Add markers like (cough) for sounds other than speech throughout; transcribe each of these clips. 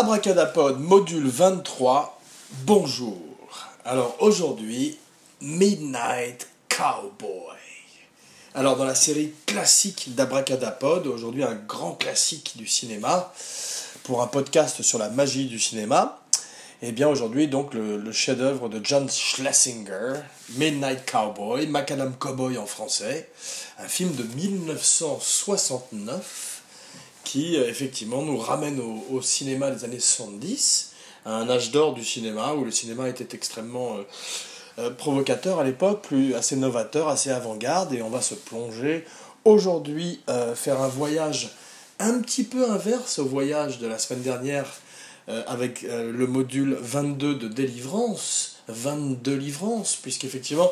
Abracadapod module 23, bonjour. Alors aujourd'hui, Midnight Cowboy. Alors dans la série classique d'Abracadapod, aujourd'hui un grand classique du cinéma, pour un podcast sur la magie du cinéma, et eh bien aujourd'hui donc le, chef-d'œuvre de John Schlesinger, Midnight Cowboy, Macadam Cowboy en français, un film de 1969 qui euh, effectivement nous ramène au, cinéma des années 70, à un âge d'or du cinéma où le cinéma était extrêmement euh, euh, provocateur à l'époque, plus assez novateur, assez avant-garde, et on va se plonger aujourd'hui, faire un voyage un petit peu inverse au voyage de la semaine dernière avec le module 22 de délivrance, 22 livrances, puisqu'effectivement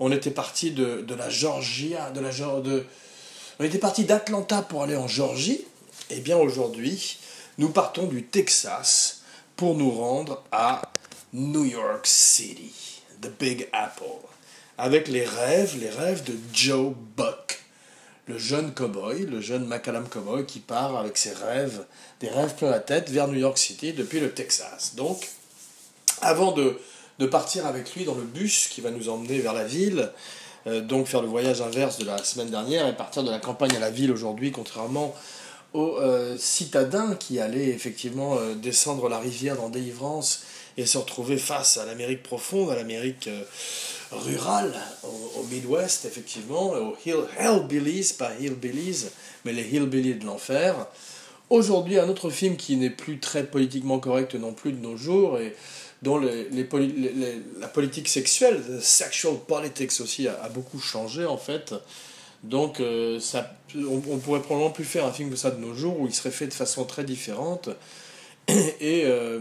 on était parti de, de, la Georgia, de la de, on était parti d'Atlanta pour aller en Georgie, et bien aujourd'hui nous partons du Texas pour nous rendre à New York City. The Big Apple, avec les rêves, les rêves de Joe Buck, le jeune cowboy, le jeune Macallan cowboy qui part avec ses rêves, des rêves plein la tête vers New York City depuis le Texas. Donc, avant de, de partir avec lui dans le bus qui va nous emmener vers la ville, euh, donc faire le voyage inverse de la semaine dernière et partir de la campagne à la ville aujourd'hui, contrairement aux euh, citadins qui allaient effectivement euh, descendre la rivière dans délivrance et se retrouver face à l'Amérique profonde, à l'Amérique euh, rurale, au, Midwest, effectivement, aux hill, Hillbillies, pas Hillbillies, mais les Hillbillies de l'enfer. Aujourd'hui, un autre film qui n'est plus très politiquement correct non plus de nos jours, et dont la politique sexuelle, sexual politics aussi, a, beaucoup changé en fait. Donc, ça, on, pourrait probablement plus faire un film que ça de nos jours où il serait fait de façon très différente (clears throat) et euh,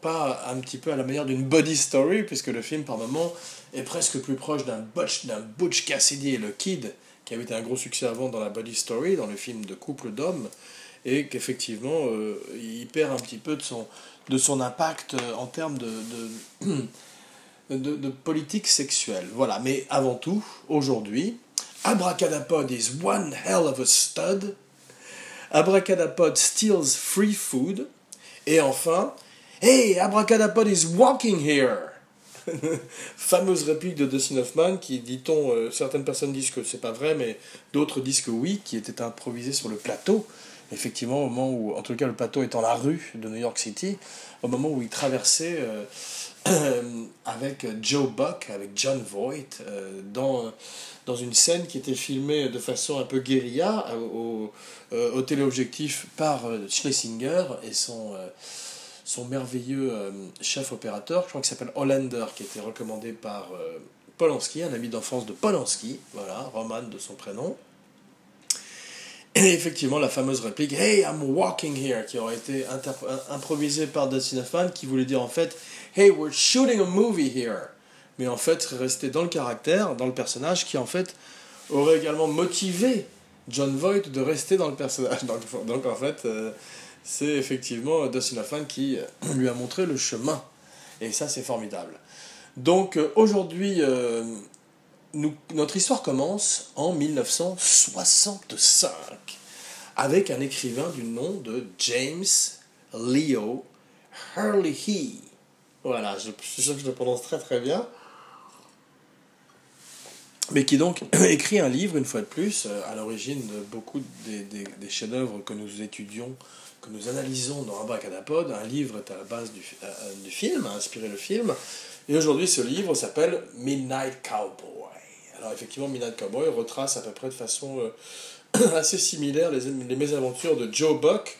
pas un petit peu à la manière d'une body story, puisque le film par moment est presque plus proche d'un Butch, d'un Butch Cassidy et le Kid, qui avait été un gros succès avant dans la body story, dans le film de couple d'hommes, et qu'effectivement euh, il perd un petit peu de son, de son impact euh, en termes de, de (clears throat) politique sexuelle. Voilà, mais avant tout, aujourd'hui, Abracadapod is one hell of a stud. Abracadapod steals free food. Et enfin, Hey, Abracadapod is walking here! (laughs) Fameuse réplique de Dustin Hoffman qui, dit-on, euh, certaines personnes disent que c'est pas vrai, mais d'autres disent que oui, qui était improvisé sur le plateau. Effectivement, au moment où, en tout cas, le plateau est dans la rue de New York City, au moment où il traversait euh, (clears throat) avec Joe Buck, avec John Voight, euh, dans, dans une scène qui était filmée de façon un peu guérilla au, au téléobjectif par Schlesinger et son merveilleux euh, chef opérateur, je crois qu'il s'appelle Hollander, qui été recommandé par euh, Polanski, un ami d'enfance de Polanski, voilà, Roman de son prénom. Et effectivement, la fameuse réplique Hey, I'm walking here, qui aurait été improvisée par Dustin Hoffman, qui voulait dire en fait Hey, we're shooting a movie here. Mais en fait, resté dans le caractère, dans le personnage, qui en fait aurait également motivé John Voight de rester dans le personnage. (laughs) Donc, en fait, euh, c'est effectivement Dustin Hoffman qui euh, lui a montré le chemin. Et ça, c'est formidable. Donc euh, aujourd'hui, euh, notre histoire commence en 1965 avec un écrivain du nom de James Leo Hurley. Voilà, je suis sûr que je le prononce très très bien. Mais qui donc (clears throat) écrit un livre, une fois de plus, à l'origine de beaucoup des, des, chefs-d'œuvre que nous étudions que nous analysons dans Abracadapod. Un livre est à la base du, euh, du film, a inspiré le film. Et aujourd'hui, ce livre s'appelle Midnight Cowboy. Alors, effectivement, Midnight Cowboy retrace à peu près de façon euh, (clears throat) assez similaire les, mésaventures de Joe Buck,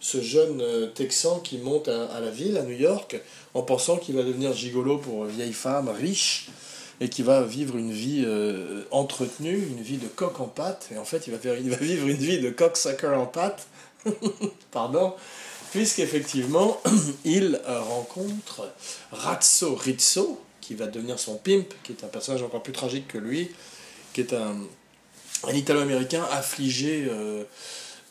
ce jeune euh, Texan qui monte à, la ville, à New York, en pensant qu'il va devenir gigolo pour une vieille femme riche et qui va vivre une vie entretenue, une vie de coq en pâte. Et en fait, il va, vivre une vie de cocksucker en pâte (laughs) Pardon Puisqu'effectivement, (clears throat) il euh, rencontre Razzo Rizzo, qui va devenir son pimp, qui est un personnage encore plus tragique que lui, qui est un, un Italo-américain affligé euh,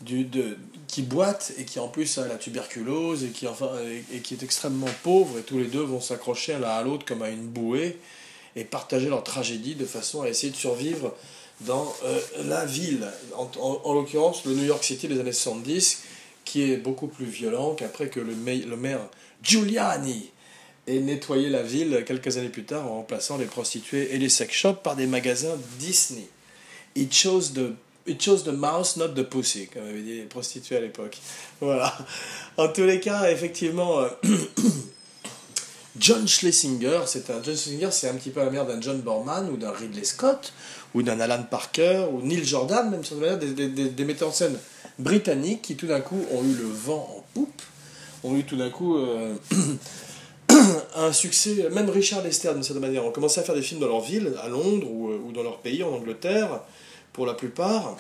du, de, qui boite et qui en plus a la tuberculose et qui, enfin, et, qui est extrêmement pauvre et tous les deux vont s'accrocher l'un à l'autre comme à une bouée et partager leur tragédie de façon à essayer de survivre dans euh, la ville, en, en, l'occurrence le New York City des années 70, qui est beaucoup plus violent qu'après que le maire Giuliani ait nettoyé la ville quelques années plus tard en remplaçant les prostituées et les sex shops par des magasins Disney. It chose the, it chose the mouse, not the pussy, comme avaient dit les prostituées à l'époque. Voilà. En tous les cas, effectivement, euh, (coughs) John Schlesinger, c'est un John Schlesinger, c'est un petit peu la mère d'un John Borman ou d'un Ridley Scott ou d'un Alan Parker ou Neil Jordan, même sur des, des, des, des, metteurs en scène britanniques qui tout d'un coup ont eu le vent en poupe, ont eu tout d'un coup euh, (coughs) (clears throat) un succès, même Richard Lester d'une certaine manière, ont commencé à faire des films dans leur ville, à Londres ou, euh, dans leur pays, en Angleterre, pour la plupart,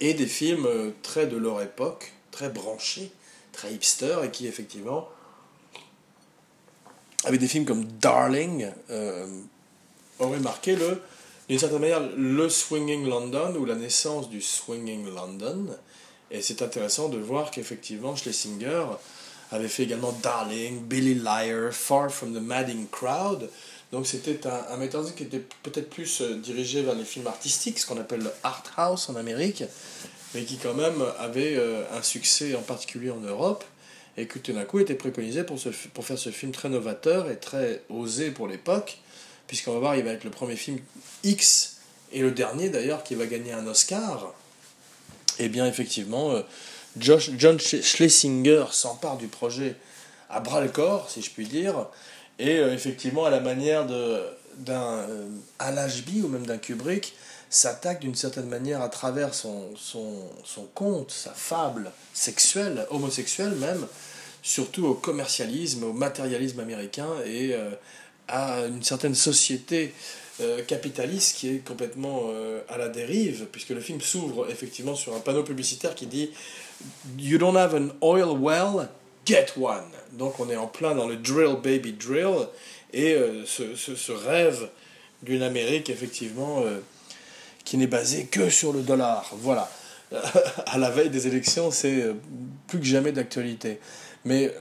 et des films euh, très de leur époque, très branchés, très hipster, et qui effectivement avec des films comme Darling, euh, aurait marqué le, d'une certaine manière le Swinging London ou la naissance du Swinging London. Et c'est intéressant de voir qu'effectivement Schlesinger avait fait également Darling, Billy Liar, Far from the Madding Crowd. Donc c'était un, un metteur qui était peut-être plus euh, dirigé vers les films artistiques, ce qu'on appelle le art house en Amérique, mais qui quand même avait euh, un succès en particulier en Europe et que tout d'un coup était préconisé pour, ce, pour faire ce film très novateur et très osé pour l'époque, puisqu'on va voir, il va être le premier film X, et le dernier d'ailleurs qui va gagner un Oscar. Et eh bien effectivement, euh, John Schlesinger s'empare du projet à bras le corps, si je puis dire, et euh, effectivement à la manière d'un euh, ou même d'un Kubrick, s'attaque d'une certaine manière à travers son, conte, sa fable sexuelle, homosexuelle même, surtout au commercialisme, au matérialisme américain et euh, à une certaine société euh, capitaliste qui est complètement à la dérive, puisque le film s'ouvre effectivement sur un panneau publicitaire qui dit You don't have an oil well, get one. Donc on est en plein dans le drill baby drill et ce, ce, ce, rêve d'une Amérique effectivement qui n'est basé que sur le dollar. Voilà. (laughs) à la veille des élections, c'est euh, plus que jamais d'actualité. Mais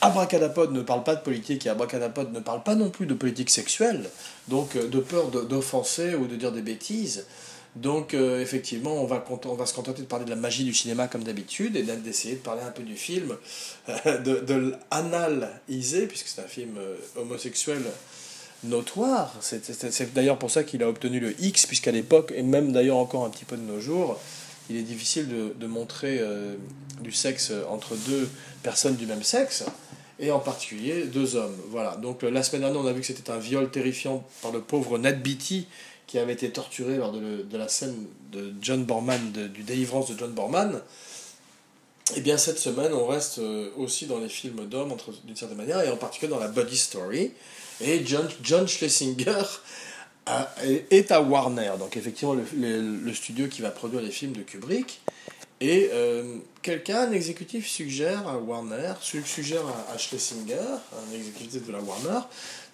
Abracadapod ne parle pas de politique et Abracadapod ne parle pas non plus de politique sexuelle, donc euh, de peur d'offenser ou de dire des bêtises. Donc euh, effectivement, on va, se contenter de parler de la magie du cinéma comme d'habitude et d'essayer de parler un peu du film, de, de l'analisé, puisque c'est un film homosexuel notoire. C'est d'ailleurs pour ça qu'il a obtenu le X, puisqu'à l'époque, et même d'ailleurs encore un petit peu de nos jours, il est difficile de, de montrer euh, du sexe entre deux personnes du même sexe, et en particulier deux hommes. Voilà. Donc la semaine dernière, on a vu que c'était un viol terrifiant par le pauvre Ned Beatty, qui avait été torturé lors de, de la scène de John Borman, du délivrance de John Borman. Et eh bien cette semaine, on reste euh, aussi dans les films d'hommes d'une certaine manière, et en particulier dans la body story. Et John, John Schlesinger est à Warner, donc effectivement le, studio qui va produire les films de Kubrick. Et euh, quelqu'un, un exécutif, suggère à Warner, suggère à, Schlesinger, un exécutif de la Warner,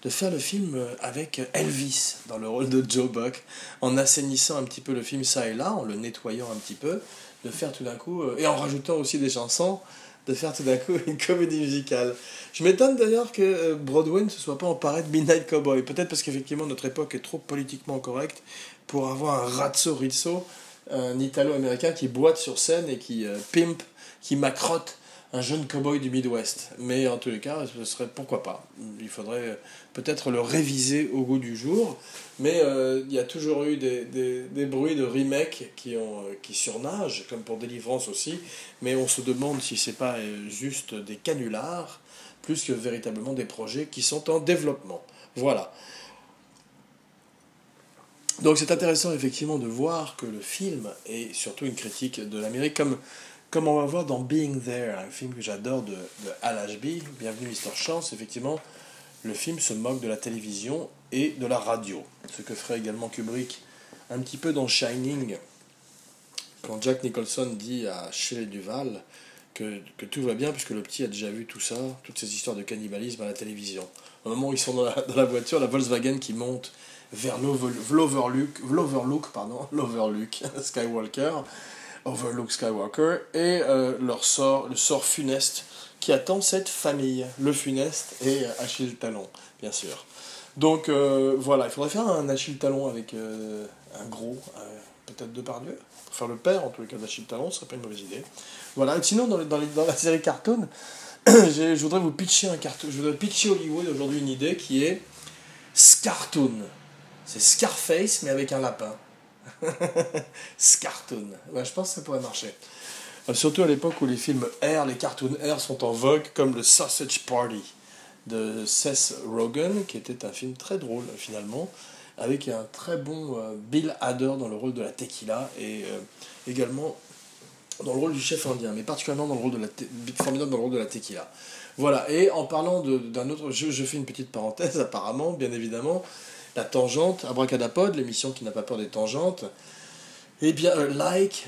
de faire le film avec Elvis dans le rôle de Joe Buck, en assainissant un petit peu le film ça et là, en le nettoyant un petit peu, de faire tout d'un coup, euh, et en rajoutant aussi des chansons, de faire tout d'un coup une comédie musicale. Je m'étonne d'ailleurs que euh, Broadway ne se soit pas emparé de Midnight Cowboy. Peut-être parce qu'effectivement notre époque est trop politiquement correcte pour avoir un razzo rizzo, un italo-américain qui boite sur scène et qui euh, pimpe, qui macrotte un jeune cowboy du Midwest. Mais en tous les cas, ce serait pourquoi pas. Il faudrait peut-être le réviser au goût du jour. Mais euh, il y a toujours eu des, des, bruits de remake qui, ont, euh, qui surnagent, comme pour Délivrance aussi. Mais on se demande si c'est pas euh, juste des canulars, plus que véritablement des projets qui sont en développement. Voilà. Donc c'est intéressant effectivement de voir que le film est surtout une critique de l'Amérique, comme comme on va voir dans Being There, un film que j'adore de, de Al Ashby, Bienvenue Mr. Chance, effectivement, le film se moque de la télévision et de la radio. Ce que ferait également Kubrick un petit peu dans Shining, quand Jack Nicholson dit à Shelley Duval que, tout va bien puisque le petit a déjà vu tout ça, toutes ces histoires de cannibalisme à la télévision. Au moment où ils sont dans la, voiture, la Volkswagen qui monte vers l'Overlook, pardon, (laughs) l'Overlook Skywalker, Overlook Skywalker, et euh, leur sort, le sort funeste qui attend cette famille, le funeste et Achille Talon, bien sûr. Donc euh, voilà, il faudrait faire un Achille Talon avec euh, un gros, peut-être de faire le père en tous les cas d'Achille Talon, ce serait pas une mauvaise idée. Voilà, sinon dans, dans, dans la série cartoon, (clears throat) je voudrais vous pitcher un cartoon, je voudrais pitcher Hollywood aujourd'hui une idée qui est Scartoon. C'est Scarface mais avec un lapin. (laughs) Scartoon. je pense que ça pourrait marcher. Euh, surtout à l'époque où les films R, les cartoons R sont en vogue, comme le Sausage Party de Seth Rogen, qui était un film très drôle finalement, avec un très bon euh, Bill Hader dans le rôle de la tequila et euh, également dans le rôle du chef indien, mais particulièrement dans le rôle de la formidable dans le rôle de la tequila. Voilà, et en parlant d'un autre, je, je, fais une petite parenthèse (laughs) apparemment, bien évidemment, la tangente, Abracadapod, l'émission qui n'a pas peur des tangentes. Eh bien, uh, like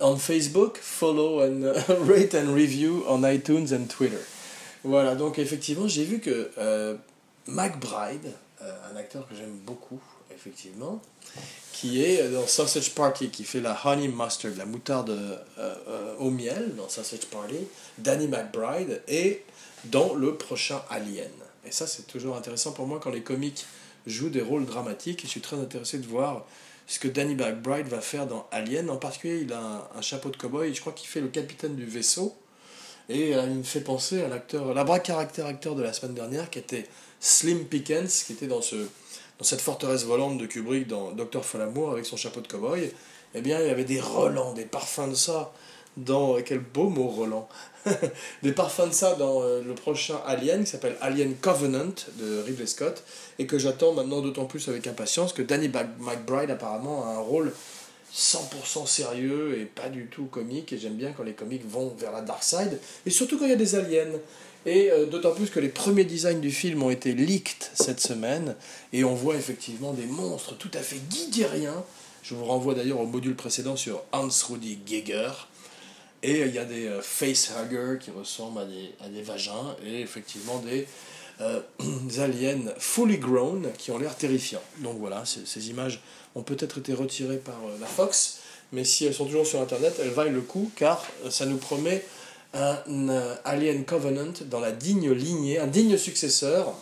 on Facebook, follow and (laughs) rate and review on iTunes and Twitter. Voilà, donc effectivement, j'ai vu que euh, McBride, euh, un acteur que j'aime beaucoup, effectivement, qui est dans Sausage Party, qui fait la honey mustard, la moutarde euh, au miel dans Sausage Party, Danny McBride, est dans le prochain Alien. Et ça, c'est toujours intéressant pour moi quand les comiques joue des rôles dramatiques et je suis très intéressé de voir ce que Danny McBride va faire dans Alien. En particulier, il a un, chapeau de cowboy et je crois qu'il fait le capitaine du vaisseau. Et euh, il me fait penser à l'acteur, la caractère acteur de la semaine dernière qui était Slim Pickens, qui était dans, ce, dans cette forteresse volante de Kubrick dans Docteur Folamour avec son chapeau de cowboy. Eh bien, il y avait des relents, des parfums de ça dans. Quel beau mot, Roland (laughs) Des parfums de ça dans euh, le prochain Alien qui s'appelle Alien Covenant de Ridley Scott et que j'attends maintenant d'autant plus avec impatience que Danny McBride apparemment a un rôle 100% sérieux et pas du tout comique et j'aime bien quand les comiques vont vers la dark side et surtout quand il y a des aliens et euh, d'autant plus que les premiers designs du film ont été leaked cette semaine. Et on voit effectivement des monstres tout à fait guidériens. Je vous renvoie d'ailleurs au module précédent sur Hans Rudi Geiger. Et il y a des euh, facehuggers qui ressemblent à des, vagins et effectivement des, euh, (clears throat) aliens fully grown qui ont l'air terrifiants. Donc voilà, ces images ont peut-être été retirées par euh, la Fox, mais si elles sont toujours sur Internet, elles valent le coup car ça nous promet un Alien Covenant dans la digne lignée, un digne successeur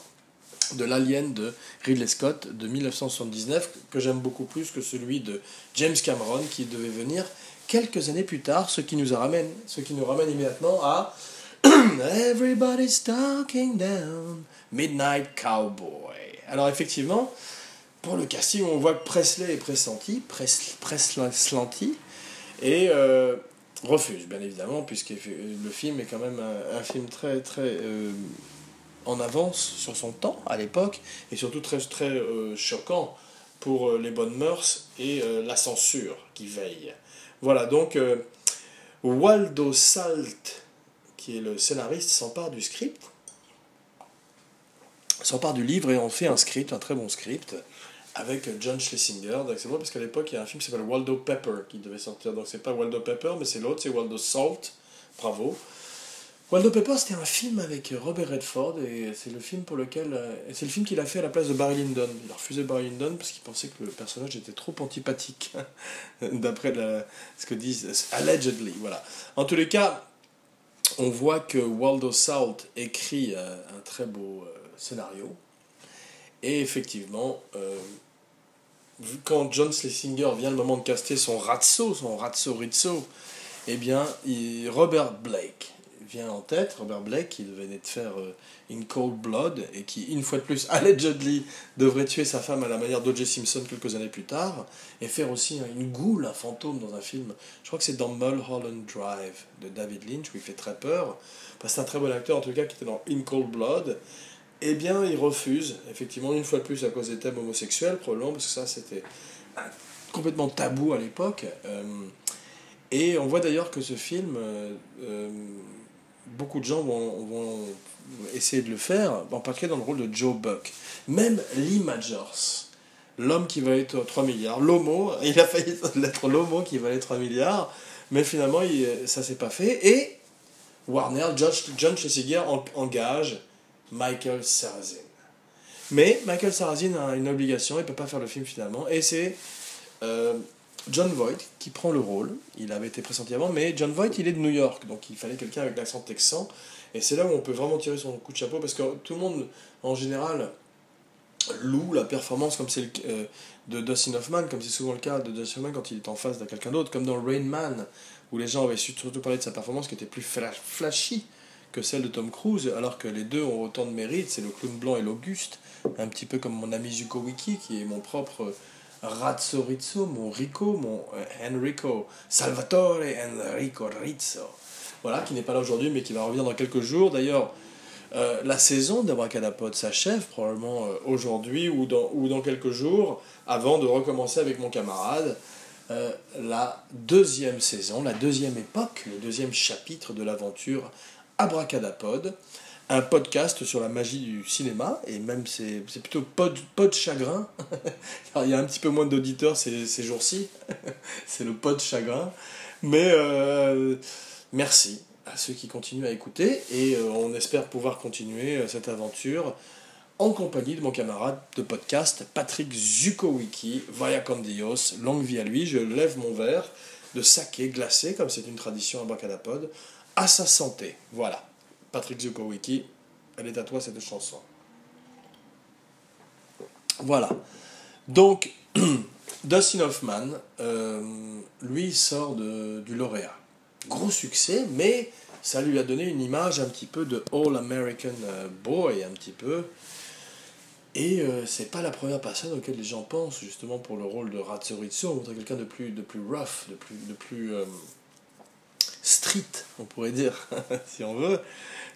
de l'Alien de Ridley Scott de 1979, que j'aime beaucoup plus que celui de James Cameron qui devait venir quelques années plus tard, ce qui nous ramène, ce qui nous ramène immédiatement à (clears throat) Everybody's talking down, Midnight Cowboy. Alors effectivement, pour le casting, on voit que Presley est pressenti, Presley slanty, et euh, refuse, bien évidemment, puisque le film est quand même un, film très, très euh, en avance sur son temps à l'époque, et surtout très, très euh, choquant pour les bonnes mœurs et la censure qui veille. Voilà, donc euh, Waldo Salt, qui est le scénariste, s'empare du script, s'empare du livre et en fait un script, un très bon script, avec John Schlesinger. C'est vrai parce qu'à l'époque, il y a un film qui s'appelle Waldo Pepper qui devait sortir. Donc c'est pas Waldo Pepper, mais c'est l'autre, c'est Waldo Salt. Bravo. Waldo Pepper, c'était un film avec Robert Redford et c'est le film pour lequel. Euh, c'est le film qu'il a fait à la place de Barry Lyndon. Il a refusé Barry Lyndon parce qu'il pensait que le personnage était trop antipathique, (laughs) d'après ce que disent. Allegedly, voilà. En tous les cas, on voit que Waldo Salt écrit euh, un très beau euh, scénario. Et effectivement, quand John Schlesinger vient le moment de caster son Ratso, son Ratso Rizzo, eh bien, Robert Blake vient en tête, Robert Blake, qui venait de faire euh, In Cold Blood, et qui, une fois de plus, (laughs) allegedly, devrait tuer sa femme à la manière d'O.J. Simpson quelques années plus tard, et faire aussi une goule, un fantôme dans un film, je crois que c'est dans Mulholland Drive de David Lynch, où il fait très peur. c'est un très bon acteur, en tout cas, qui était dans In Cold Blood. Eh bien, il refuse, effectivement, une fois de plus, à cause des thèmes homosexuels, probablement, parce que ça, c'était complètement tabou à l'époque. Euh, et on voit d'ailleurs que ce film euh, beaucoup de gens vont, essayer de le faire, en particulier dans le rôle de Joe Buck. Même Lee Majors, l'homme qui valait 3 milliards, l'homo, (laughs) il a failli être l'homo qui valait 3 milliards, mais finalement ça s'est pas fait. Et Warner, John Schlesinger engage Michael Sarrazin. Mais Michael Sarrazin a une obligation, il ne peut pas faire le film finalement, et c'est euh, John Voight qui prend le rôle. Il avait été pressenti avant, mais John Voight, il est de New York, donc il fallait quelqu'un avec l'accent texan. Et c'est là où on peut vraiment tirer son coup de chapeau, parce que tout le monde, en général, loue la performance comme c'est le, euh, de Dustin Hoffman, comme c'est souvent le cas de Dustin Hoffman quand il est en face de quelqu'un d'autre, comme dans Rain Man, où les gens avaient surtout parlé de sa performance qui était plus flashy que celle de Tom Cruise, alors que les deux ont autant de mérite, c'est le clown blanc et l'Auguste, un petit peu comme mon ami Zuko Wiki, qui est mon propre Razzo Rizzo, mon Rico, mon euh, Enrico Salvatore Enrico Rizzo. Voilà, qui n'est pas là aujourd'hui, mais qui va revenir dans quelques jours. D'ailleurs, euh, la saison d'Abracadapod s'achève probablement euh, aujourd'hui ou dans, ou dans quelques jours, avant de recommencer avec mon camarade la deuxième saison, la deuxième époque, le deuxième chapitre de l'aventure Abracadapod un podcast sur la magie du cinéma, et même c'est, plutôt pas de, chagrin. (laughs) il y a un petit peu moins d'auditeurs ces, ces jours-ci, (laughs) c'est le pot de chagrin. Mais euh, merci à ceux qui continuent à écouter, et euh, on espère pouvoir continuer euh, cette aventure en compagnie de mon camarade de podcast Patrick Zukowicki, Vaya con Dios, longue vie à lui, je lève mon verre de saké glacé, comme c'est une tradition à Bacadapod, à sa santé. Voilà. Patrick Zukowicki, elle est à toi cette chanson. Voilà. Donc, (clears throat) Dustin Hoffman, euh, lui, sort de, du lauréat. Gros succès, mais ça lui a donné une image un petit peu de All American euh, Boy, un petit peu. Et euh, c'est pas la première personne auquel les gens pensent, justement, pour le rôle de Ratsuritsu. On voudrait quelqu'un de plus, de plus rough, de plus, de plus street, on pourrait dire, (laughs) si on veut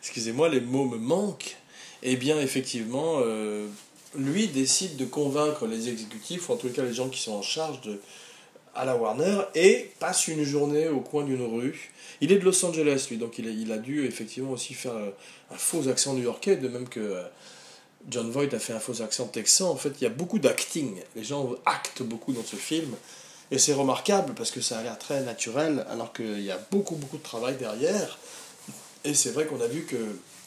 excusez-moi, les mots me manquent, eh bien, effectivement, euh, lui décide de convaincre les exécutifs, ou en tout cas les gens qui sont en charge de, à la Warner, et passe une journée au coin d'une rue. Il est de Los Angeles, lui, donc il a, dû effectivement aussi faire euh, un faux accent new-yorkais, de même que euh, John Voight a fait un faux accent texan. En fait, il y a beaucoup d'acting. Les gens actent beaucoup dans ce film. Et c'est remarquable parce que ça a l'air très naturel, alors qu'il y a beaucoup, beaucoup de travail derrière. Et c'est vrai qu'on a vu que,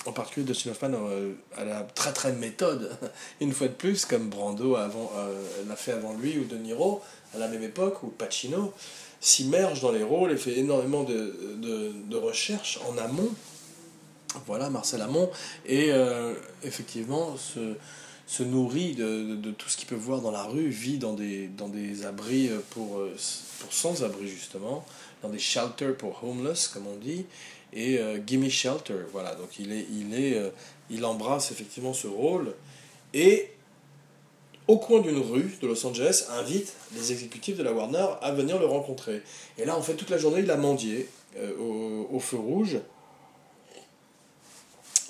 en particulier Dustin Hoffman euh, a la très très méthode, (laughs) une fois de plus, comme Brando avant, euh, l'a fait avant lui, ou De Niro, à la même époque, ou Pacino, s'immerge dans les rôles et fait énormément de, de, de recherches en amont. Voilà, Marcel Amont, et euh, effectivement se, se nourrit de, de, tout ce qu'il peut voir dans la rue, vit dans des, dans des abris pour, pour sans-abri justement, dans des shelters pour homeless, comme on dit, et euh, Gimme Shelter. Voilà, donc il, est, il, est, euh, il embrasse effectivement ce rôle et au coin d'une rue de Los Angeles invite les exécutifs de la Warner à venir le rencontrer. Et là, en fait, toute la journée, il a mendié euh, au, feu rouge.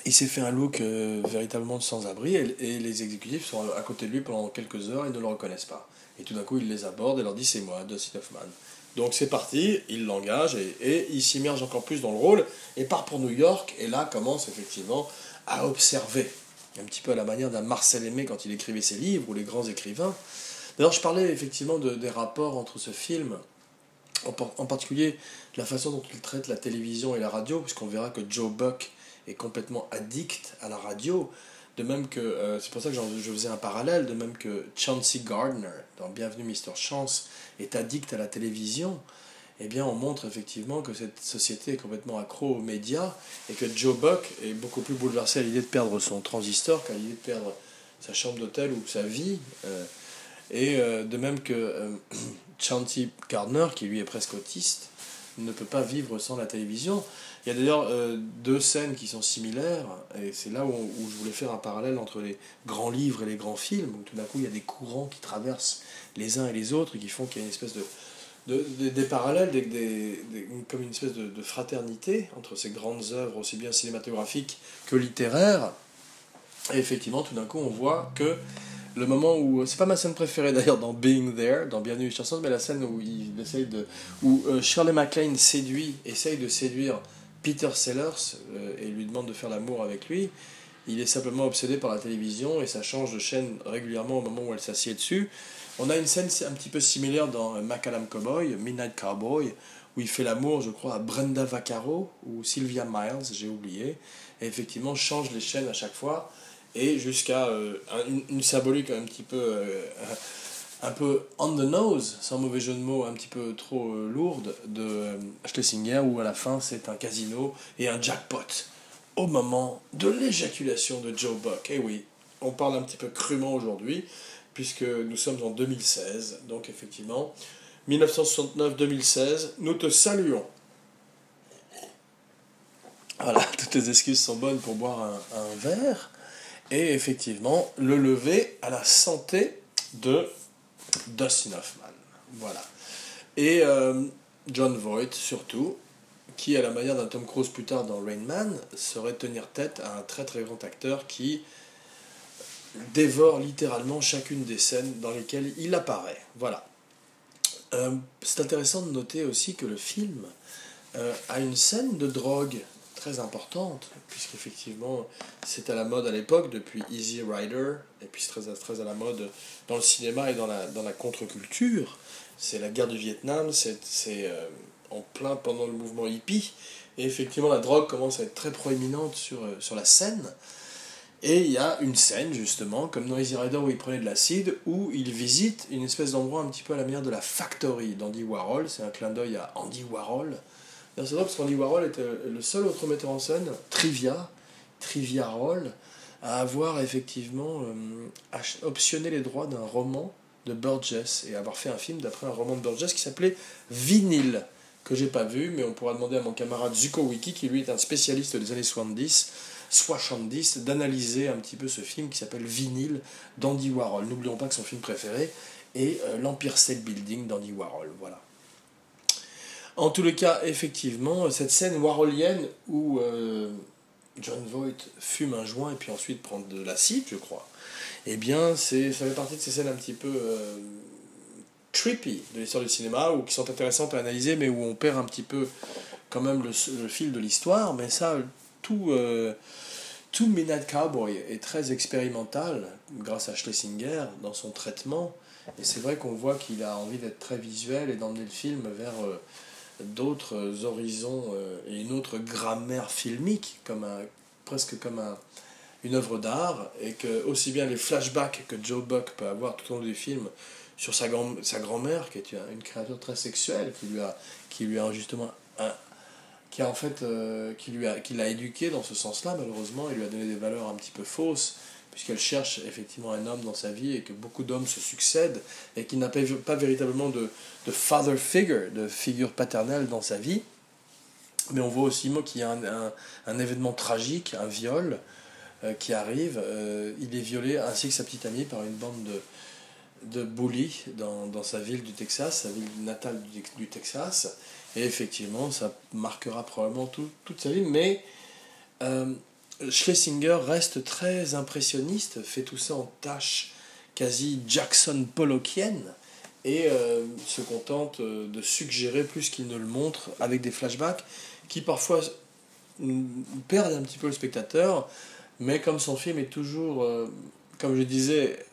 Il s'est fait un look véritablement de sans-abri et, les exécutifs sont à côté de lui pendant quelques heures et ne le reconnaissent pas. Et tout d'un coup, il les aborde et leur dit C'est moi, Dustin Hoffman. Donc c'est parti, il l'engage et, il s'immerge encore plus dans le rôle et part pour New York et là commence effectivement à observer, un petit peu à la manière d'un Marcel Aimé quand il écrivait ses livres ou les grands écrivains. D'ailleurs je parlais effectivement de, des rapports entre ce film, en, particulier la façon dont il traite la télévision et la radio, puisqu'on verra que Joe Buck est complètement addict à la radio. De même que, euh, c'est pour ça que je faisais un parallèle, de même que Chauncey Gardner, dans Bienvenue Mr. Chance, est addict à la télévision, eh bien on montre effectivement que cette société est complètement accro aux médias et que Joe Buck est beaucoup plus bouleversé à l'idée de perdre son transistor qu'à l'idée de perdre sa chambre d'hôtel ou sa vie. Euh, et euh, de même que (clears throat) Chauncey Gardner, qui lui est presque autiste, ne peut pas vivre sans la télévision. Il y a d'ailleurs euh, deux scènes qui sont similaires, et c'est là où, je voulais faire un parallèle entre les grands livres et les grands films, où tout d'un coup il y a des courants qui traversent les uns et les autres, et qui font qu'il y a une espèce de, de, des parallèles, des, comme une espèce de, fraternité entre ces grandes œuvres, aussi bien cinématographiques que littéraires. Et effectivement, tout d'un coup, on voit que le moment où c'est pas ma scène préférée d'ailleurs dans Being There dans Bienvenue Chanson mais la scène où il essaye de où euh, Shirley MacLaine séduit essaye de séduire Peter Sellers euh, et lui demande de faire l'amour avec lui. Il est simplement obsédé par la télévision et ça change de chaîne régulièrement au moment où elle s'assied dessus. On a une scène un petit peu similaire dans Macadam Cowboy, Midnight Cowboy, où il fait l'amour, je crois, à Brenda Vaccaro ou Sylvia Miles, j'ai oublié. Et effectivement, change les chaînes à chaque fois et jusqu'à euh, une, symbolique un petit peu. Euh, un peu on the nose, sans mauvais jeu de mots, un petit peu trop lourde de Schlesinger, où à la fin c'est un casino et un jackpot au moment de l'éjaculation de Joe Buck. Eh oui, on parle un petit peu crûment aujourd'hui, puisque nous sommes en 2016, donc effectivement, 1969-2016, nous te saluons. Voilà, (laughs) toutes les excuses sont bonnes pour boire un, verre. Et effectivement, le lever à la santé de Dustin Hoffman. Voilà. Et euh, John Voight, surtout, qui, à la manière d'un Tom Cruise plus tard dans Rain Man, saurait tenir tête à un très très grand acteur qui dévore littéralement chacune des scènes dans lesquelles il apparaît. Voilà. Euh, c'est intéressant de noter aussi que le film euh, a une scène de drogue très importante, puisqu'effectivement c'est à la mode à l'époque, depuis Easy Rider, et puis c'est très, très à la mode dans le cinéma et dans la, dans la contre-culture. C'est la guerre du Vietnam, c'est euh, en plein pendant le mouvement hippie, et effectivement la drogue commence à être très proéminente sur, sur la scène. Et il y a une scène, justement, comme dans Easy Rider où il prenait de l'acide, où il visite une espèce d'endroit un petit peu à la manière de la Factory d'Andy Warhol. C'est un clin d'œil à Andy Warhol. C'est drôle parce qu'Andy Warhol était le seul autre metteur en scène, Trivia, Trivia Roll, à avoir effectivement euh, optionné les droits d'un roman de Burgess et avoir fait un film d'après un roman de Burgess qui s'appelait Vinyl, que j'ai pas vu, mais on pourra demander à mon camarade Zuko Wiki, qui lui est un spécialiste des années 70 70 d'analyser un petit peu ce film qui s'appelle Vinyl d'Andy Warhol. N'oublions pas que son film préféré est euh, l'Empire State Building d'Andy Warhol. Voilà. En tous les cas, effectivement, cette scène warholienne où euh, John Voight fume un joint et puis ensuite prend de l'acide, je crois, eh bien, c'est, ça fait partie de ces scènes un petit peu euh, trippy de l'histoire du cinéma, ou qui sont intéressantes à analyser, mais où on perd un petit peu quand même le, fil de l'histoire. Mais ça, tout, tout Midnight Cowboy est très expérimental grâce à Schlesinger dans son traitement. Et c'est vrai qu'on voit qu'il a envie d'être très visuel et d'emmener le film vers euh, d'autres horizons euh, et une autre grammaire filmique, comme un, presque comme un, une œuvre d'art. Et que aussi bien les flashbacks que Joe Buck peut avoir tout au long du film sur sa, grand, sa grand-mère, qui est une créature très sexuelle, qui lui a, qui lui a justement un, qui a en fait euh, qui lui a qui l'a éduqué dans ce sens-là malheureusement il lui a donné des valeurs un petit peu fausses puisqu'elle cherche effectivement un homme dans sa vie et que beaucoup d'hommes se succèdent et qu'il n'a pas, véritablement de, de father figure de figure paternelle dans sa vie. Mais on voit aussi qu'il y a un, un, événement tragique un viol euh, qui arrive. Euh, il est violé ainsi que sa petite amie par une bande de de bullies dans, dans sa ville du Texas sa ville natale du, du Texas. Et effectivement, ça marquera probablement toute sa vie. Mais euh, Schlesinger reste très impressionniste, fait tout ça en tâche quasi Jackson Pollockienne, et euh, se contente euh, de suggérer plus qu'il ne le montre avec des flashbacks qui parfois perdent un petit peu le spectateur, mais comme son film est toujours, comme je disais,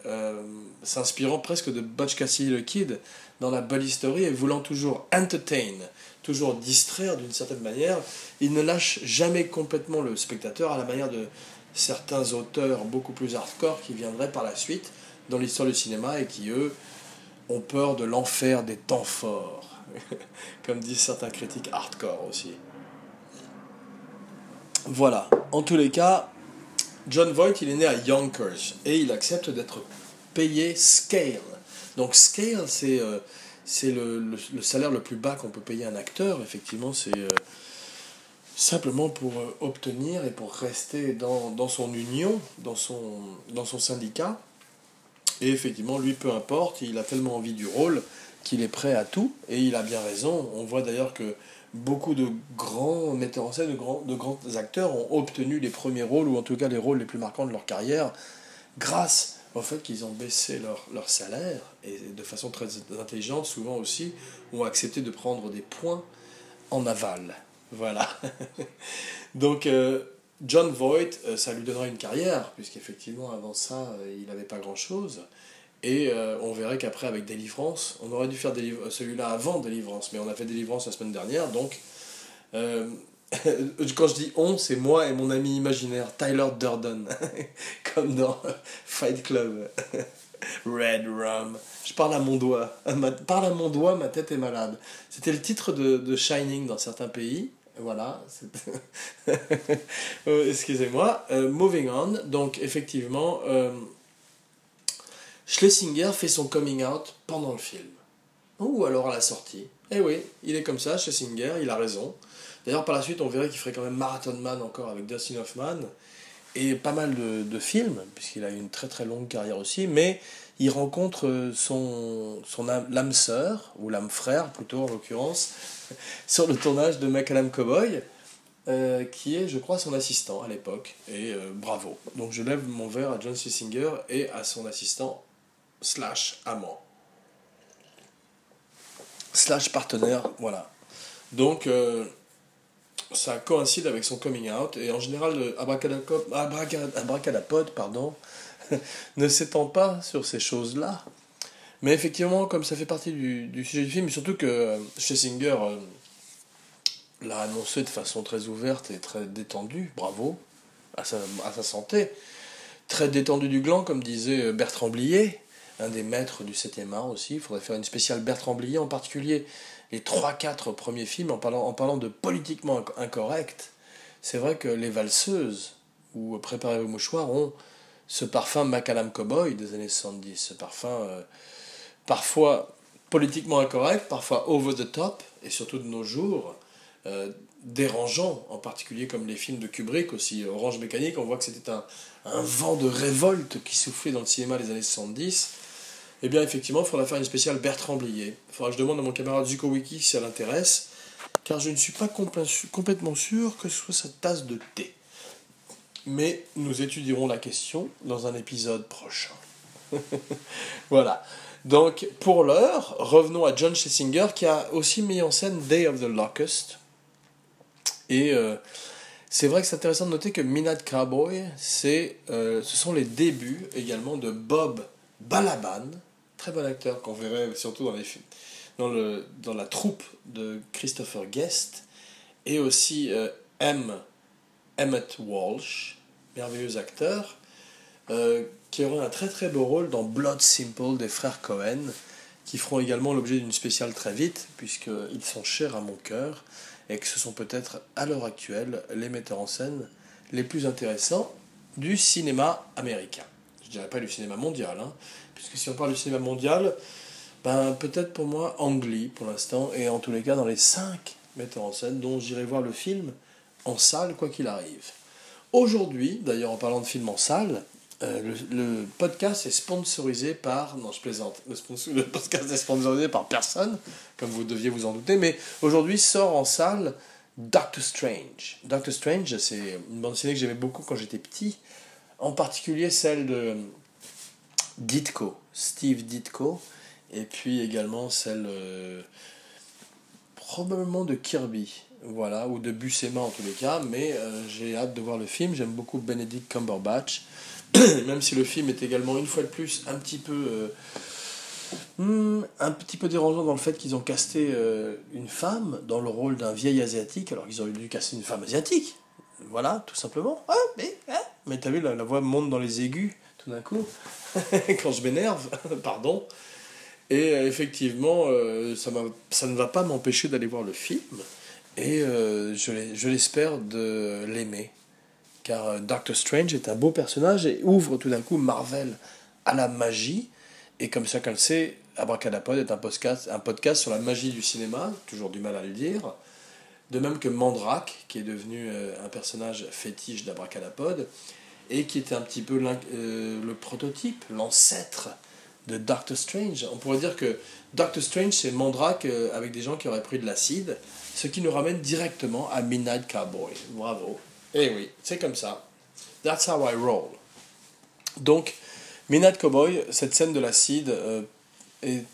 s'inspirant presque de Butch Cassidy le Kid dans la belle History et voulant toujours entertain, toujours distraire d'une certaine manière, il ne lâche jamais complètement le spectateur à la manière de certains auteurs beaucoup plus hardcore qui viendraient par la suite dans l'histoire du cinéma et qui, eux, ont peur de l'enfer des temps forts, (laughs) comme disent certains critiques hardcore aussi. Voilà, en tous les cas, John Voight, il est né à Yonkers et il accepte d'être payé scale. Donc scale, c'est euh, c'est le, salaire le plus bas qu'on peut payer un acteur. Effectivement, c'est euh, simplement pour euh, obtenir et pour rester dans, son union, dans son, syndicat. Et effectivement, lui, peu importe, il a tellement envie du rôle qu'il est prêt à tout. Et il a bien raison. On voit d'ailleurs que beaucoup de grands metteurs en scène, de grands, de grands acteurs ont obtenu les premiers rôles, ou en tout cas les rôles les plus marquants de leur carrière, grâce au fait qu'ils ont baissé leur, leur, salaire et de façon très intelligente, souvent aussi, ont accepté de prendre des points en aval. Voilà. (laughs) Donc, euh, John Voight, euh, ça lui donnera une carrière, puisqu'effectivement, avant ça, euh, il n'avait pas grand-chose. Et on verrait qu'après, avec Délivrance, on aurait dû faire celui-là avant Délivrance, mais on a fait Délivrance la semaine dernière, donc (laughs) quand je dis on, c'est moi et mon ami imaginaire, Tyler Durden, (laughs) comme dans Fight Club. (laughs) Red Rum. Je parle à mon doigt. Ma, parle à mon doigt, ma tête est malade. C'était le titre de, de Shining dans certains pays. Voilà. Euh, excusez-moi. Euh, moving on. Donc, effectivement, euh, Schlesinger fait son coming out pendant le film. Ou alors à la sortie. Eh oui, il est comme ça, Schlesinger, il a raison. D'ailleurs, par la suite, on verrait qu'il ferait quand même Marathon Man encore avec Dustin Hoffman et pas mal de, films, puisqu'il a une très très longue carrière aussi, mais il rencontre son, son l'âme sœur, ou l'âme frère plutôt en l'occurrence, (laughs) sur le tournage de Macadam Cowboy, euh, qui est, je crois, son assistant à l'époque. Et euh, bravo. Donc je lève mon verre à John Singer et à son assistant slash amant. Slash partenaire, voilà. Donc, euh, ça coïncide avec son coming out, et en général, Abracadapod, pardon, (laughs) ne s'étend pas sur ces choses-là. Mais effectivement, comme ça fait partie du, sujet du film, et surtout que euh, Schlesinger euh, l'a annoncé de façon très ouverte et très détendue, bravo, à sa, à sa santé, très détendue du gland, comme disait euh, Bertrand Blier, un des maîtres du 7e art aussi. Il faudrait faire une spéciale Bertrand Blier, en particulier les 3-4 premiers films, en parlant, en parlant de politiquement incorrect. C'est vrai que Les Valseuses ou Préparez vos mouchoirs ont ce parfum Macadam Cowboy des années 70, ce parfum euh, parfois politiquement incorrect, parfois over the top, et surtout de nos jours, euh, dérangeant, en particulier comme les films de Kubrick, aussi Orange Mécanique, on voit que c'était un, un, vent de révolte qui soufflait dans le cinéma des années 70. Eh bien, effectivement, il faudra faire une spéciale Bertrand Blier. Il faudra que je demande à mon camarade Zuko Wiki si ça l'intéresse, car je ne suis pas complètement sûr que ce soit sa tasse de thé. Mais nous étudierons la question dans un épisode prochain. (laughs) voilà. Donc, pour l'heure, revenons à John Schlesinger qui a aussi mis en scène Day of the Locust. Et euh, c'est vrai que c'est intéressant de noter que Midnight Cowboy, euh, ce sont les débuts également de Bob Balaban, très bon acteur qu'on verrait surtout dans, les, dans, le, dans la troupe de Christopher Guest, et aussi euh, M. Emmett Walsh, merveilleux acteur, euh, qui aura un très très beau rôle dans Blood Simple des frères Cohen, qui feront également l'objet d'une spéciale très vite, puisqu'ils sont chers à mon cœur, et que ce sont peut-être à l'heure actuelle les metteurs en scène les plus intéressants du cinéma américain. Je dirais pas du cinéma mondial, hein, puisque si on parle du cinéma mondial, ben, peut-être pour moi Ang pour l'instant, et en tous les cas dans les cinq metteurs en scène dont j'irai voir le film en salle quoi qu'il arrive. Aujourd'hui, d'ailleurs en parlant de film en salle, euh, le, podcast est sponsorisé par... Non, je plaisante. Le, le, podcast est sponsorisé par personne, comme vous deviez vous en douter, mais aujourd'hui sort en salle Doctor Strange. Doctor Strange, c'est une bande dessinée que j'aimais beaucoup quand j'étais petit, en particulier celle de Ditko, Steve Ditko, et puis également celle euh, probablement de Kirby voilà, ou de Buscema en tous les cas, mais euh, j'ai hâte de voir le film. J'aime beaucoup Benedict Cumberbatch, (coughs) même si le film est également une fois de plus un petit peu, euh, hmm, un petit peu dérangeant dans le fait qu'ils ont casté une femme dans le rôle d'un vieil asiatique, alors qu'ils auraient dû caster une femme asiatique. Voilà, tout simplement. Ah, mais, hein mais t'as vu, la, la voix monte dans les aigus tout d'un coup, (laughs) quand je m'énerve, (laughs) pardon. Et effectivement, ça, ça ne va pas m'empêcher d'aller voir le film. Et euh, je l'espère de l'aimer. Car euh, Doctor Strange est un beau personnage et ouvre tout d'un coup Marvel à la magie. Et comme chacun le sait, Abracadapod est un podcast, un podcast sur la magie du cinéma, toujours du mal à le dire. De même que Mandrake, qui est devenu euh, un personnage fétiche d'Abracadapod, et qui était un petit peu le prototype, l'ancêtre de Doctor Strange. On pourrait dire que Doctor Strange, c'est Mandrake avec des gens qui auraient pris de l'acide ce qui nous ramène directement à Midnight Cowboy. Bravo. Eh oui, c'est comme ça. That's how I roll. Donc, Midnight Cowboy, cette scène de l'acide euh, est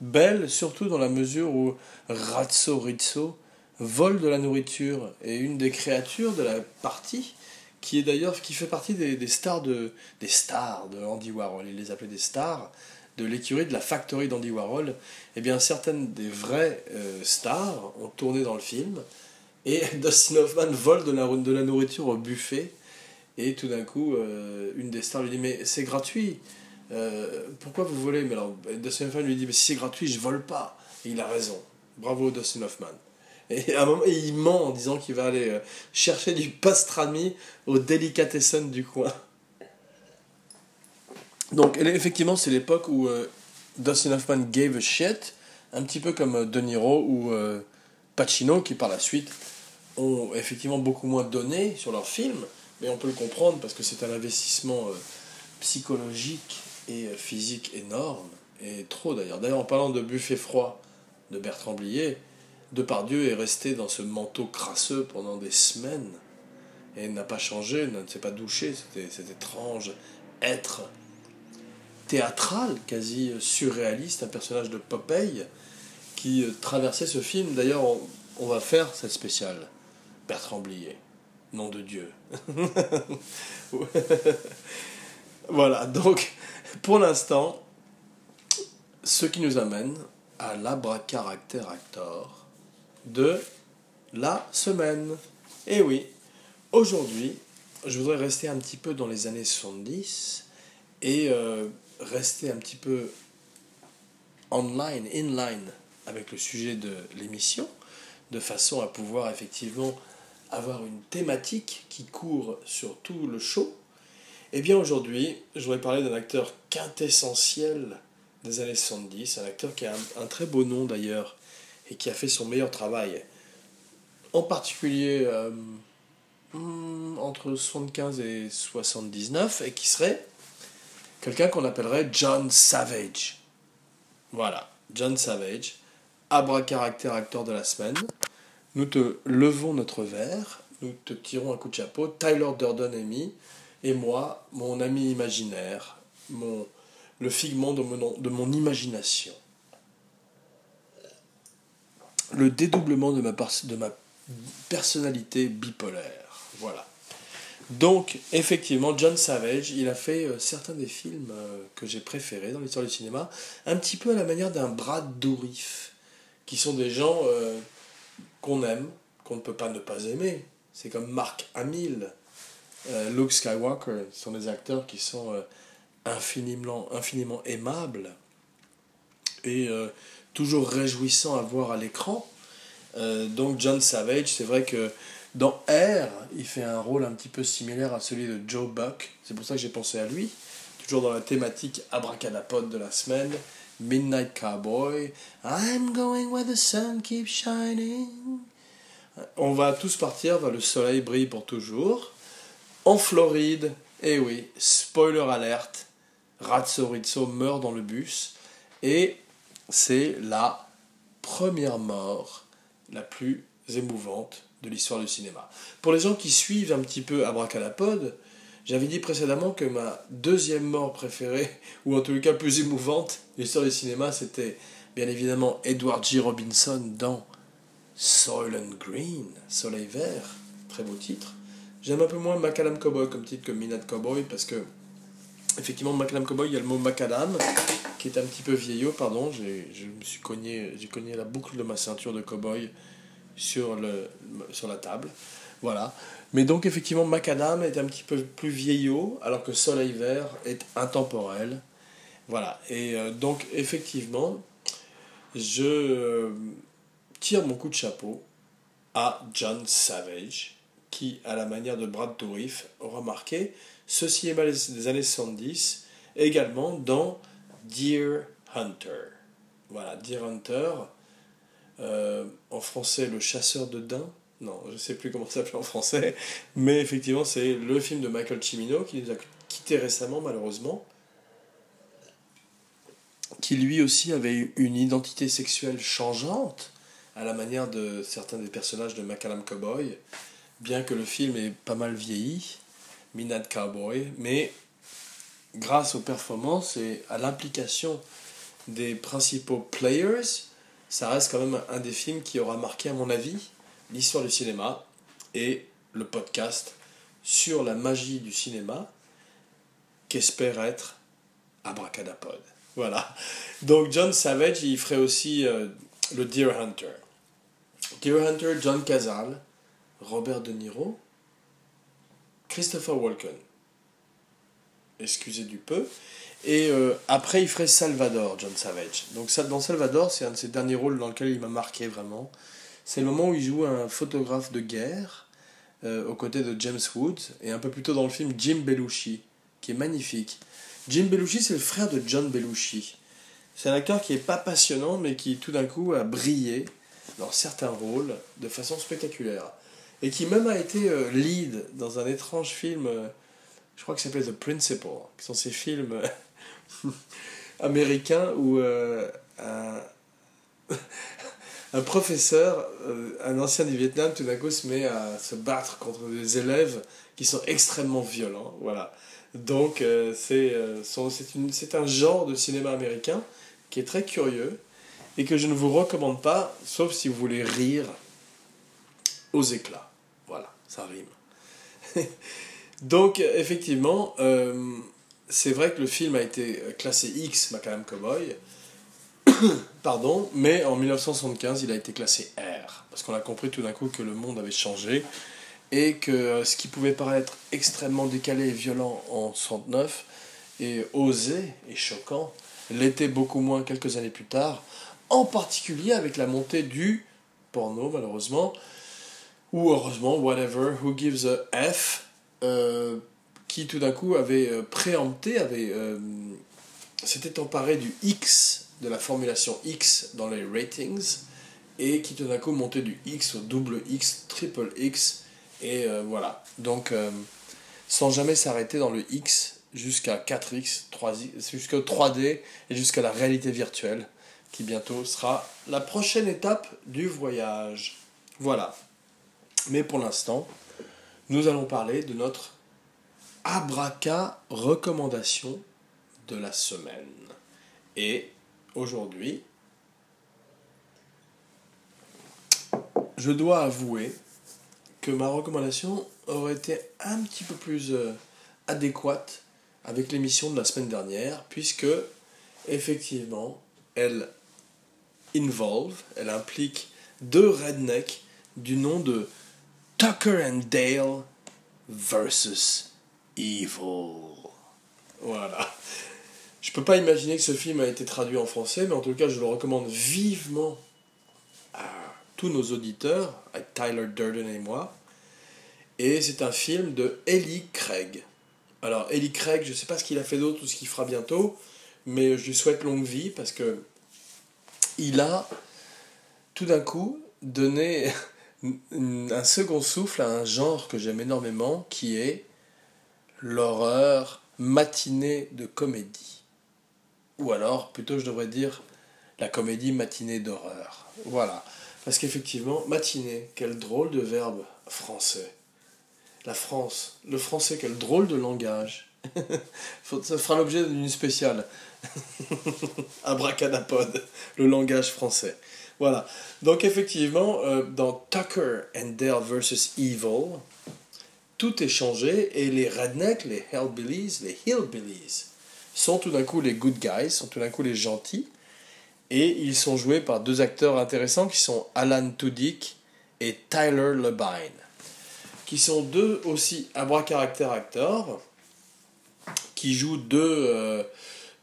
belle, surtout dans la mesure où Razzo Rizzo vole de la nourriture et une des créatures de la partie qui est d'ailleurs qui fait partie des, des, stars de des stars de Andy Warhol il les appelait des stars de l'écurie de la factory d'Andy Warhol, eh bien certaines des vraies euh, stars ont tourné dans le film et (laughs) Dustin Hoffman vole de la, de la nourriture au buffet et tout d'un coup euh, une des stars lui dit mais c'est gratuit euh, pourquoi vous volez? Mais alors, Dustin Hoffman lui dit, mais si c'est gratuit, je vole pas. Et il a raison. Bravo Dustin Hoffman. Et à un moment, il ment en disant qu'il va aller euh, chercher du pastrami au delicatessen du coin. Donc, effectivement, c'est l'époque où euh, Dustin Hoffman gave a shit, un petit peu comme De Niro ou Pacino, qui par la suite ont effectivement beaucoup moins donné sur leurs films, mais on peut le comprendre parce que c'est un investissement psychologique et euh, physique énorme, et trop d'ailleurs. D'ailleurs, en parlant de buffet froid de Bertrand Blier, Depardieu est resté dans ce manteau crasseux pendant des semaines, et n'a pas changé, ne s'est pas douché, c'était cet étrange être théâtral, quasi surréaliste, un personnage de Popeye qui traversait ce film. D'ailleurs, on, va faire cette spéciale. Bertrand Blier, nom de Dieu. (laughs) voilà, donc pour l'instant, ce qui nous amène à caractère actor de la semaine. Et eh oui, aujourd'hui, je voudrais rester un petit peu dans les années 70 et euh, rester un petit peu online, inline avec le sujet de l'émission, de façon à pouvoir effectivement avoir une thématique qui court sur tout le show eh bien aujourd'hui, je voudrais parler d'un acteur quintessentiel des années 70, un acteur qui a un, très beau nom d'ailleurs et qui a fait son meilleur travail, en particulier euh, hmm, entre 75 et 79, et qui serait quelqu'un qu'on appellerait John Savage. Voilà, John Savage, caractère acteur de la semaine. Nous te levons notre verre, nous te tirons un coup de chapeau. Tyler Durden est mis et moi, mon ami imaginaire, mon, le figment de mon imagination. Le dédoublement de ma, de ma personnalité bipolaire. Voilà. Donc, effectivement, John Savage, il a fait euh, certains des films euh, que j'ai préférés dans l'histoire du cinéma, un petit peu à la manière d'un Brad Dourif, qui sont des gens euh, qu'on aime, qu'on ne peut pas ne pas aimer. C'est comme Mark Hamill, Luke Skywalker sont des acteurs qui sont infiniment, infiniment aimables et toujours réjouissants à voir à l'écran. donc John Savage, c'est vrai que dans Air, il fait un rôle un petit peu similaire à celui de Joe Buck. C'est pour ça que j'ai pensé à lui. Toujours dans la thématique abracadapod de la semaine. Midnight Cowboy. I'm going where the sun keeps shining. On va tous partir vers le soleil brille pour toujours en Floride. Eh oui, spoiler alerte, Ratso Rizzo meurt dans le bus et c'est la première mort la plus émouvante de l'histoire du cinéma. Pour les gens qui suivent un petit peu Abracadapod, j'avais dit précédemment que ma deuxième mort préférée, (laughs) ou en tout cas plus émouvante de l'histoire du cinéma, c'était bien évidemment Edward G. Robinson dans Soylent Green, Soleil Vert, très beau titre. J'aime un peu moins Macadam Cowboy comme titre que Minad Cowboy parce que, effectivement, Macadam Cowboy, il y a le mot Macadam qui est un petit peu vieillot, pardon. Je me suis cogné, j'ai cogné la boucle de ma ceinture de cowboy sur, le, sur la table. Voilà. Mais donc, effectivement, Macadam est un petit peu plus vieillot, alors que Soleil Vert est intemporel. Voilà. Et euh, donc, effectivement, je euh, tire mon coup de chapeau à John Savage qui, à la manière de Brad Dourif, aura marqué ce cinéma des années 70, également dans Deer Hunter. Voilà, Deer Hunter, euh, en français le chasseur de daims, non, je ne sais plus comment ça s'appelle en français, mais effectivement c'est le film de Michael Cimino qui nous a quitté récemment malheureusement, qui lui aussi avait une identité sexuelle changeante, à la manière de certains des personnages de Macallan Cowboy, bien que le film ait pas mal vieilli, Minad Cowboy, mais grâce aux performances et à l'implication des principaux players, ça reste quand même un des films qui aura marqué, à mon avis, l'histoire du cinéma et le podcast sur la magie du cinéma qu'espère être Abracadapod. Voilà. Donc John Savage, il ferait aussi euh, le Deer Hunter. Deer Hunter, John Cazale, Robert De Niro, Christopher Walken. Excusez du peu. Et euh, après, il ferait Salvador, John Savage. Donc dans Salvador, c'est un de ses derniers rôles dans lequel il m'a marqué vraiment. C'est le moment où il joue un photographe de guerre euh, aux côtés de James Woods, et un peu plus tôt dans le film Jim Belushi, qui est magnifique. Jim Belushi, c'est le frère de John Belushi. C'est un acteur qui n'est pas passionnant, mais qui tout d'un coup a brillé dans certains rôles de façon spectaculaire. Et qui même a été euh, lead dans un étrange film, je crois que s'appelait The Principal, qui sont ces films euh, (laughs) américains où un, (laughs) un, professeur, un ancien du Vietnam, tout d'un coup se met à se battre contre des élèves qui sont extrêmement violents. Voilà. Donc c'est c'est un genre de cinéma américain qui est très curieux et que je ne vous recommande pas, sauf si vous voulez rire aux éclats. Voilà, ça rime. (laughs) Donc, effectivement, euh, c'est vrai que le film a été classé X, Macadam Cowboy, (coughs) pardon, mais en 1975, il a été classé R, parce qu'on a compris tout d'un coup que le monde avait changé et que ce qui pouvait paraître extrêmement décalé et violent en 69 et osé et choquant l'était beaucoup moins quelques années plus tard, en particulier avec la montée du porno, malheureusement, ou heureusement, whatever, who gives a F, euh, qui tout d'un coup avait euh, préempté, avait, euh, s'était emparé du X, de la formulation X dans les ratings, et qui tout d'un coup montait du X au double X, triple X, et voilà. Donc, sans jamais s'arrêter dans le X, jusqu'à 4X, 3X, jusqu'au 3D et jusqu'à la réalité virtuelle, qui bientôt sera la prochaine étape du voyage. Voilà. Mais pour l'instant, nous allons parler de notre abraca recommandation de la semaine. Et aujourd'hui, je dois avouer que ma recommandation aurait été un petit peu plus euh, adéquate avec l'émission de la semaine dernière, puisque effectivement, elle involve, elle implique deux rednecks du nom de Tucker and Dale versus Evil. Voilà. Je peux pas imaginer que ce film a été traduit en français, mais en tout cas, je le recommande vivement à tous nos auditeurs, à Tyler Durden et moi. Et c'est un film de Ellie Craig. Alors, Ellie Craig, je sais pas ce qu'il a fait d'autre ou ce qu'il fera bientôt, mais je lui souhaite longue vie parce que il a tout d'un coup donné un second souffle à un genre que j'aime énormément qui est l'horreur matinée de comédie. Ou alors, plutôt, je devrais dire la comédie matinée d'horreur. Voilà. Parce qu'effectivement, matinée, quel drôle de verbe français. La France. Le français, quel drôle de langage. (laughs) Ça fera l'objet d'une spéciale. (laughs) Abracadapod, le langage français. Voilà. Donc effectivement, euh, dans Tucker and Dale versus Evil, tout est changé et les rednecks, les hellbillies, les hillbillies sont tout d'un coup les good guys, sont tout d'un coup les gentils. Et ils sont joués par deux acteurs intéressants qui sont Alan Tudyk et Tyler Labine qui sont deux aussi caractère acteurs, qui jouent deux, euh,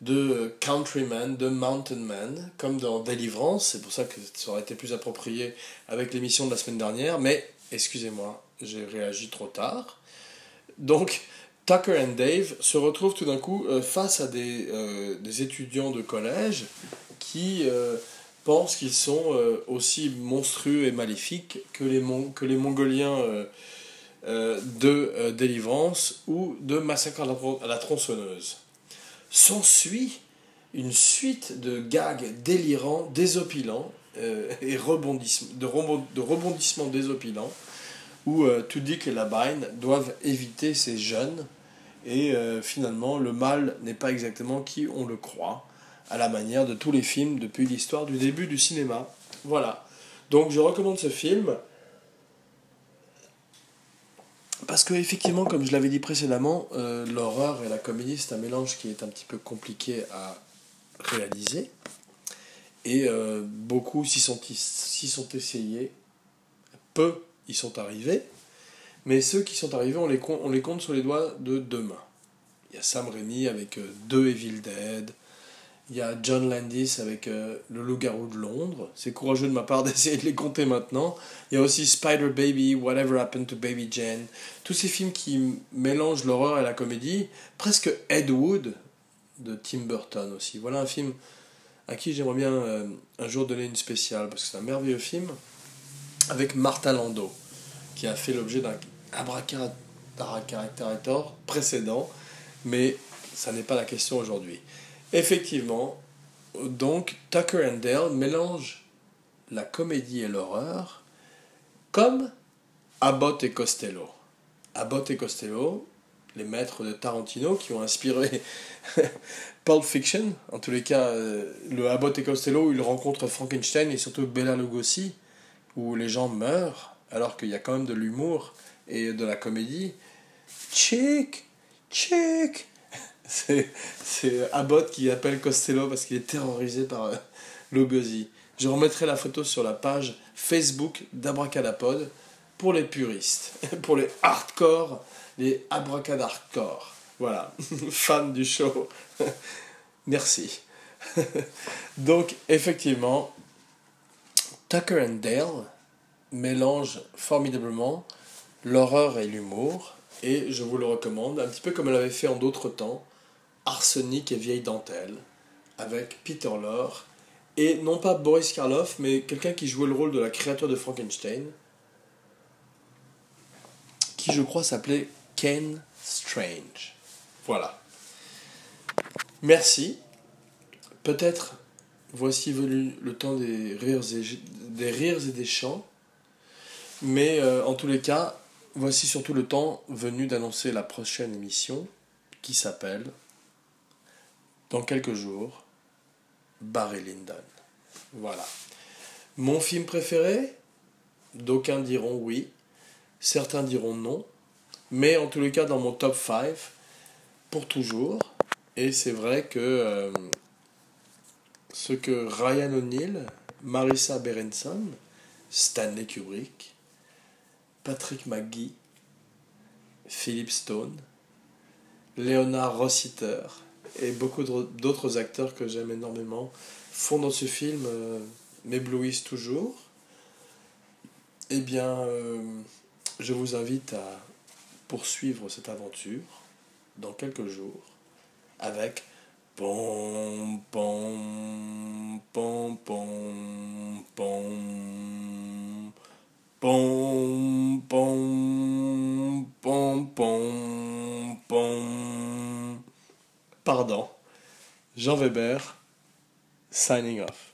deux countrymen, deux mountain men, comme dans Deliverance, c'est pour ça que ça aurait été plus approprié avec l'émission de la semaine dernière, mais excusez-moi, j'ai réagi trop tard. Donc, Tucker et Dave se retrouvent tout d'un coup euh, face à des, euh, des, étudiants de collège qui pensent qu'ils sont aussi monstrueux et maléfiques que les, que les Mongoliens euh, de euh, délivrance ou de massacre à la, tronçonneuse. S'ensuit une suite de gags délirants, désopilants euh, et de, rebondissements désopilants où Tudyk et Labine doivent éviter ces jeunes et finalement le mal n'est pas exactement qui on le croit à la manière de tous les films depuis l'histoire du début du cinéma. Voilà. Donc je recommande ce film parce que effectivement, comme je l'avais dit précédemment, euh, l'horreur et la comédie, c'est un mélange qui est un petit peu compliqué à réaliser. Et euh, beaucoup s'y sont, essayés, peu y sont arrivés. Mais ceux qui sont arrivés, on les, on les compte sur les doigts de deux mains. Il y a Sam Raimi avec euh, deux Evil Dead. Il y a John Landis avec euh, Le Loup-garou de Londres. C'est courageux de ma part (laughs) d'essayer de les compter maintenant. Il y a aussi Spider Baby, Whatever Happened to Baby Jane. Tous ces films qui mélangent l'horreur et la comédie. Presque Ed Wood de Tim Burton aussi. Voilà un film à qui j'aimerais bien euh, un jour donner une spéciale parce que c'est un merveilleux film avec Martha Lando qui a fait l'objet d'un abracadabra précédent, mais ça n'est pas la question aujourd'hui. Effectivement, donc Tucker and Dale mélange la comédie et l'horreur comme Abbott et Costello. Abbott et Costello, les maîtres de Tarantino qui ont inspiré (laughs) Pulp Fiction, en tous les cas, euh, le Abbott et Costello, où il rencontre Frankenstein et surtout Bela Lugosi, où les gens meurent, alors qu'il y a quand même de l'humour et de la comédie. Chick Chick C'est Abbott qui appelle Costello parce qu'il est terrorisé par euh. Je remettrai la photo sur la page Facebook d'Abracadapod pour les puristes, (laughs) pour les hardcore, les abracadhardcore. Voilà, (laughs) fan du show. (laughs) Merci. Donc, effectivement, Tucker and Dale mélange formidablement l'horreur et l'humour, et je vous le recommande, un petit peu comme elle avait fait en d'autres temps, Arsenic et Vieille Dentelle, avec Peter Lorre, et non pas Boris Karloff, mais quelqu'un qui jouait le rôle de la créature de Frankenstein, qui je crois s'appelait Ken Strange. Voilà. Merci. Peut-être voici venu le temps des rires et, des, chants. Mais euh, en tous les cas, voici surtout le temps venu d'annoncer la prochaine émission qui s'appelle Dans quelques jours, Barry Lyndon. Voilà. Mon film préféré? D'aucuns diront oui, certains diront non, mais en tous les cas dans mon top 5 pour toujours. Et c'est vrai que euh, ce que Ryan O'Neill, Marissa Berenson, Stanley Kubrick, Patrick McGee, Philip Stone, Leonard Rossiter et beaucoup d'autres acteurs que j'aime énormément font dans ce film euh, m'éblouissent toujours. Eh bien, euh, je vous invite à poursuivre cette aventure dans quelques jours avec pom pom pardon. Jean Weber, signing off.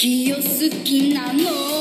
きよ好きなの。